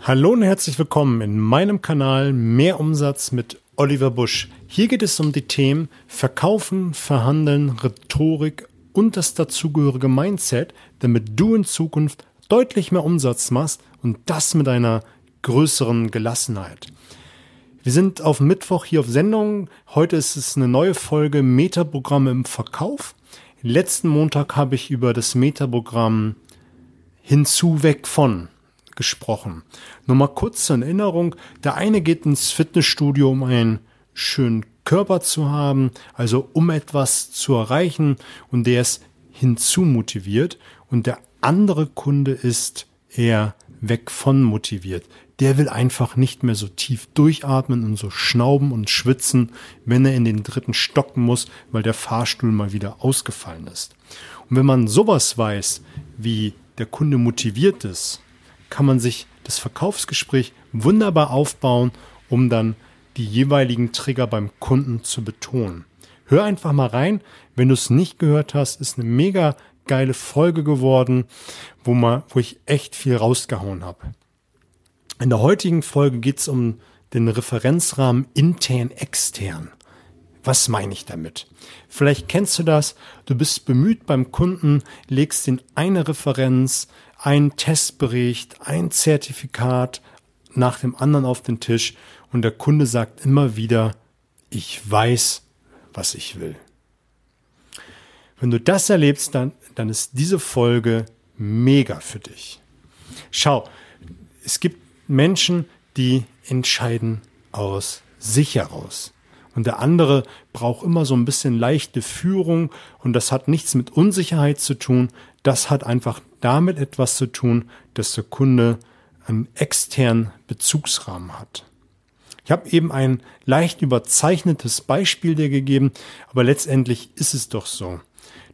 Hallo und herzlich willkommen in meinem Kanal Mehr Umsatz mit Oliver Busch. Hier geht es um die Themen Verkaufen, Verhandeln, Rhetorik und das dazugehörige Mindset, damit du in Zukunft deutlich mehr Umsatz machst und das mit einer größeren Gelassenheit. Wir sind auf Mittwoch hier auf Sendung. Heute ist es eine neue Folge Metaprogramme im Verkauf. Letzten Montag habe ich über das Metaprogramm hinzu weg von gesprochen. Nur mal kurz zur Erinnerung. Der eine geht ins Fitnessstudio, um einen schönen Körper zu haben, also um etwas zu erreichen und der ist hinzu motiviert und der andere Kunde ist eher weg von motiviert. Der will einfach nicht mehr so tief durchatmen und so schnauben und schwitzen, wenn er in den dritten Stock muss, weil der Fahrstuhl mal wieder ausgefallen ist. Und wenn man sowas weiß, wie der Kunde motiviert ist, kann man sich das Verkaufsgespräch wunderbar aufbauen, um dann die jeweiligen Trigger beim Kunden zu betonen. Hör einfach mal rein. Wenn du es nicht gehört hast, ist eine mega geile Folge geworden, wo, man, wo ich echt viel rausgehauen habe. In der heutigen Folge geht es um den Referenzrahmen intern-extern. Was meine ich damit? Vielleicht kennst du das, du bist bemüht beim Kunden, legst in eine Referenz, ein Testbericht, ein Zertifikat nach dem anderen auf den Tisch und der Kunde sagt immer wieder, ich weiß, was ich will. Wenn du das erlebst, dann, dann ist diese Folge mega für dich. Schau, es gibt Menschen, die entscheiden aus sich heraus. Und der andere braucht immer so ein bisschen leichte Führung und das hat nichts mit Unsicherheit zu tun. Das hat einfach damit etwas zu tun, dass der Kunde einen externen Bezugsrahmen hat. Ich habe eben ein leicht überzeichnetes Beispiel dir gegeben, aber letztendlich ist es doch so.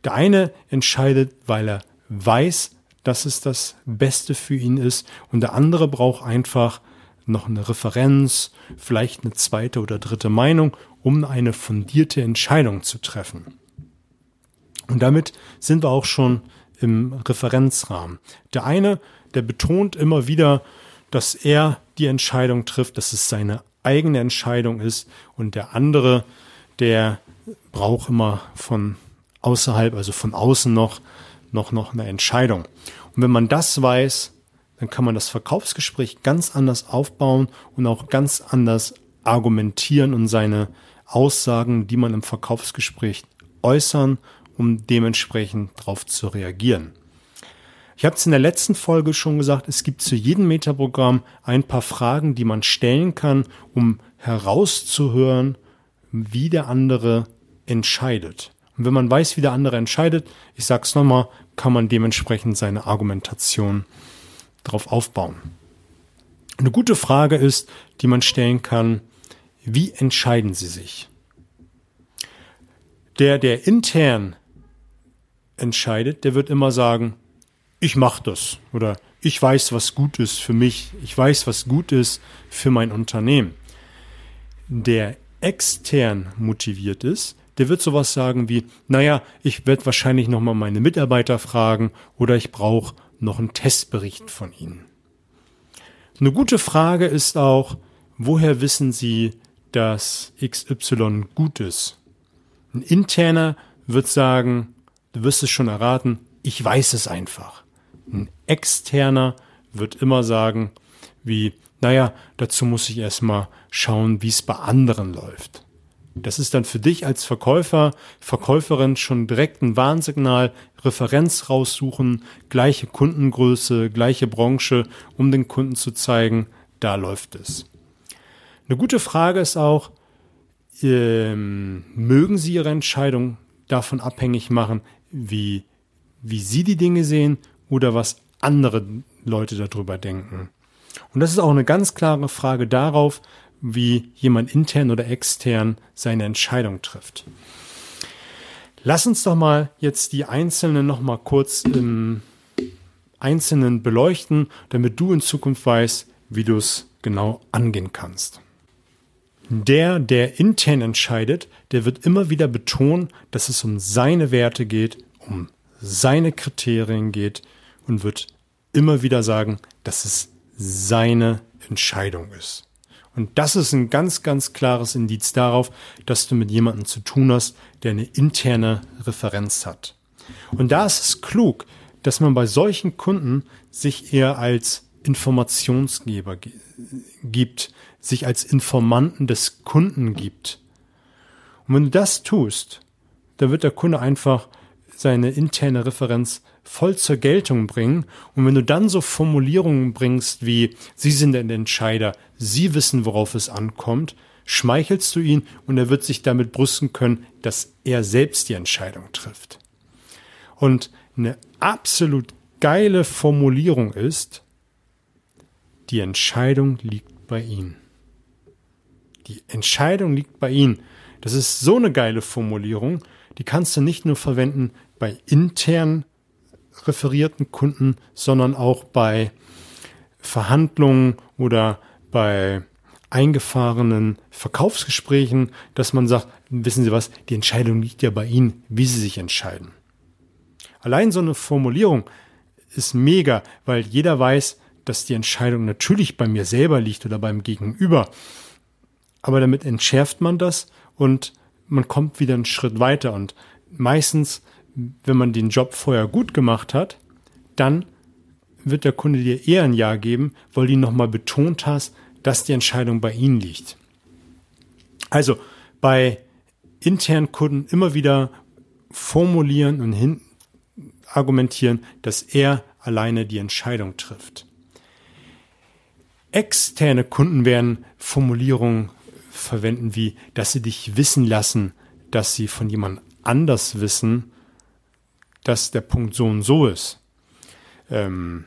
Der eine entscheidet, weil er weiß, dass es das Beste für ihn ist und der andere braucht einfach noch eine Referenz, vielleicht eine zweite oder dritte Meinung, um eine fundierte Entscheidung zu treffen. Und damit sind wir auch schon im Referenzrahmen. Der eine, der betont immer wieder, dass er die Entscheidung trifft, dass es seine eigene Entscheidung ist und der andere, der braucht immer von außerhalb, also von außen noch, noch, noch eine Entscheidung. Und wenn man das weiß, dann kann man das Verkaufsgespräch ganz anders aufbauen und auch ganz anders argumentieren und seine Aussagen, die man im Verkaufsgespräch äußern um dementsprechend darauf zu reagieren. Ich habe es in der letzten Folge schon gesagt, es gibt zu jedem Metaprogramm ein paar Fragen, die man stellen kann, um herauszuhören, wie der andere entscheidet. Und wenn man weiß, wie der andere entscheidet, ich sage es nochmal, kann man dementsprechend seine Argumentation darauf aufbauen. Eine gute Frage ist, die man stellen kann, wie entscheiden Sie sich? Der, der intern entscheidet, der wird immer sagen, ich mache das oder ich weiß, was gut ist für mich, ich weiß, was gut ist für mein Unternehmen. Der extern motiviert ist, der wird sowas sagen wie, naja, ich werde wahrscheinlich nochmal meine Mitarbeiter fragen oder ich brauche noch einen Testbericht von ihnen. Eine gute Frage ist auch, woher wissen Sie, dass XY gut ist? Ein interner wird sagen, Du wirst es schon erraten, ich weiß es einfach. Ein externer wird immer sagen, wie, naja, dazu muss ich erstmal schauen, wie es bei anderen läuft. Das ist dann für dich als Verkäufer, Verkäuferin schon direkt ein Warnsignal, Referenz raussuchen, gleiche Kundengröße, gleiche Branche, um den Kunden zu zeigen, da läuft es. Eine gute Frage ist auch, ähm, mögen Sie Ihre Entscheidung davon abhängig machen, wie, wie sie die Dinge sehen oder was andere Leute darüber denken. Und das ist auch eine ganz klare Frage darauf, wie jemand intern oder extern seine Entscheidung trifft. Lass uns doch mal jetzt die einzelnen noch mal kurz im Einzelnen beleuchten, damit du in Zukunft weißt, wie du es genau angehen kannst. Der, der intern entscheidet, der wird immer wieder betonen, dass es um seine Werte geht, um seine Kriterien geht und wird immer wieder sagen, dass es seine Entscheidung ist. Und das ist ein ganz, ganz klares Indiz darauf, dass du mit jemandem zu tun hast, der eine interne Referenz hat. Und da ist es klug, dass man bei solchen Kunden sich eher als Informationsgeber gibt, sich als Informanten des Kunden gibt. Und wenn du das tust, dann wird der Kunde einfach seine interne Referenz voll zur Geltung bringen. Und wenn du dann so Formulierungen bringst wie, Sie sind der Entscheider, Sie wissen, worauf es ankommt, schmeichelst du ihn und er wird sich damit brüsten können, dass er selbst die Entscheidung trifft. Und eine absolut geile Formulierung ist, die Entscheidung liegt bei Ihnen. Die Entscheidung liegt bei Ihnen. Das ist so eine geile Formulierung, die kannst du nicht nur verwenden bei intern referierten Kunden, sondern auch bei Verhandlungen oder bei eingefahrenen Verkaufsgesprächen, dass man sagt, wissen Sie was, die Entscheidung liegt ja bei Ihnen, wie Sie sich entscheiden. Allein so eine Formulierung ist mega, weil jeder weiß, dass die Entscheidung natürlich bei mir selber liegt oder beim Gegenüber. Aber damit entschärft man das und man kommt wieder einen Schritt weiter. Und meistens, wenn man den Job vorher gut gemacht hat, dann wird der Kunde dir eher ein Ja geben, weil du nochmal betont hast, dass die Entscheidung bei ihnen liegt. Also bei internen Kunden immer wieder formulieren und hin argumentieren, dass er alleine die Entscheidung trifft. Externe Kunden werden Formulierungen verwenden wie, dass sie dich wissen lassen, dass sie von jemand anders wissen, dass der Punkt so und so ist. Ähm,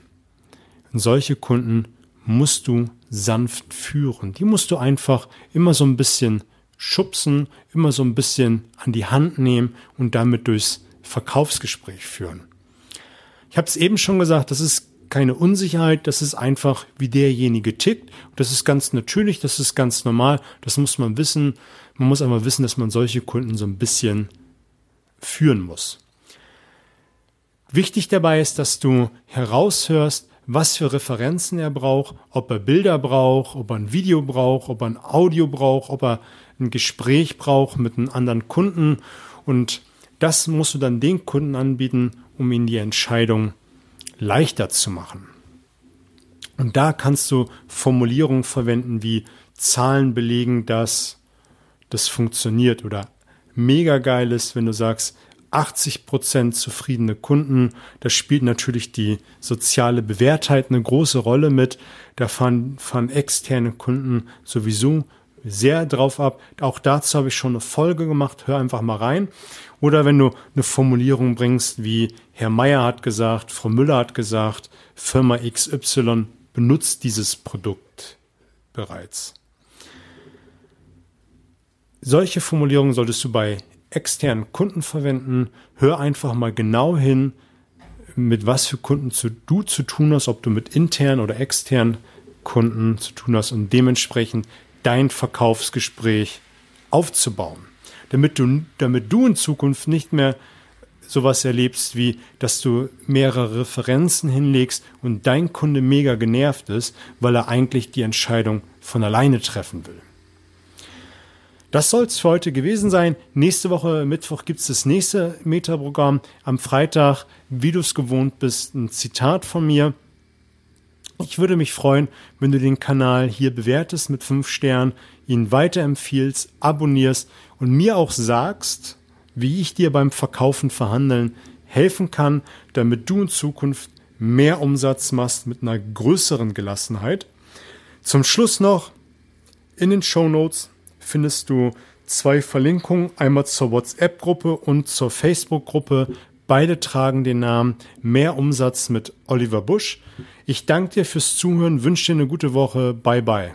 solche Kunden musst du sanft führen. Die musst du einfach immer so ein bisschen schubsen, immer so ein bisschen an die Hand nehmen und damit durchs Verkaufsgespräch führen. Ich habe es eben schon gesagt, das ist keine Unsicherheit, das ist einfach, wie derjenige tickt. Das ist ganz natürlich, das ist ganz normal, das muss man wissen. Man muss aber wissen, dass man solche Kunden so ein bisschen führen muss. Wichtig dabei ist, dass du heraushörst, was für Referenzen er braucht, ob er Bilder braucht, ob er ein Video braucht, ob er ein Audio braucht, ob er ein Gespräch braucht mit einem anderen Kunden. Und das musst du dann den Kunden anbieten, um ihm die Entscheidung leichter zu machen. Und da kannst du Formulierungen verwenden wie Zahlen belegen, dass das funktioniert oder mega geil ist, wenn du sagst, 80% zufriedene Kunden. Da spielt natürlich die soziale Bewährtheit eine große Rolle mit. Da fahren, fahren externe Kunden sowieso sehr drauf ab. Auch dazu habe ich schon eine Folge gemacht. Hör einfach mal rein. Oder wenn du eine Formulierung bringst, wie Herr Meier hat gesagt, Frau Müller hat gesagt, Firma XY benutzt dieses Produkt bereits. Solche Formulierungen solltest du bei externen Kunden verwenden. Hör einfach mal genau hin, mit was für Kunden du zu tun hast, ob du mit internen oder externen Kunden zu tun hast und dementsprechend dein Verkaufsgespräch aufzubauen. Damit du, damit du in Zukunft nicht mehr sowas erlebst, wie dass du mehrere Referenzen hinlegst und dein Kunde mega genervt ist, weil er eigentlich die Entscheidung von alleine treffen will. Das soll es für heute gewesen sein. Nächste Woche Mittwoch gibt es das nächste Metaprogramm. Am Freitag, wie du es gewohnt bist, ein Zitat von mir. Ich würde mich freuen, wenn du den Kanal hier bewertest mit fünf Sternen, ihn weiterempfiehlst, abonnierst und mir auch sagst, wie ich dir beim Verkaufen, Verhandeln helfen kann, damit du in Zukunft mehr Umsatz machst mit einer größeren Gelassenheit. Zum Schluss noch in den Show Notes findest du zwei Verlinkungen, einmal zur WhatsApp-Gruppe und zur Facebook-Gruppe. Beide tragen den Namen Mehr Umsatz mit Oliver Busch. Ich danke dir fürs Zuhören, wünsche dir eine gute Woche. Bye bye.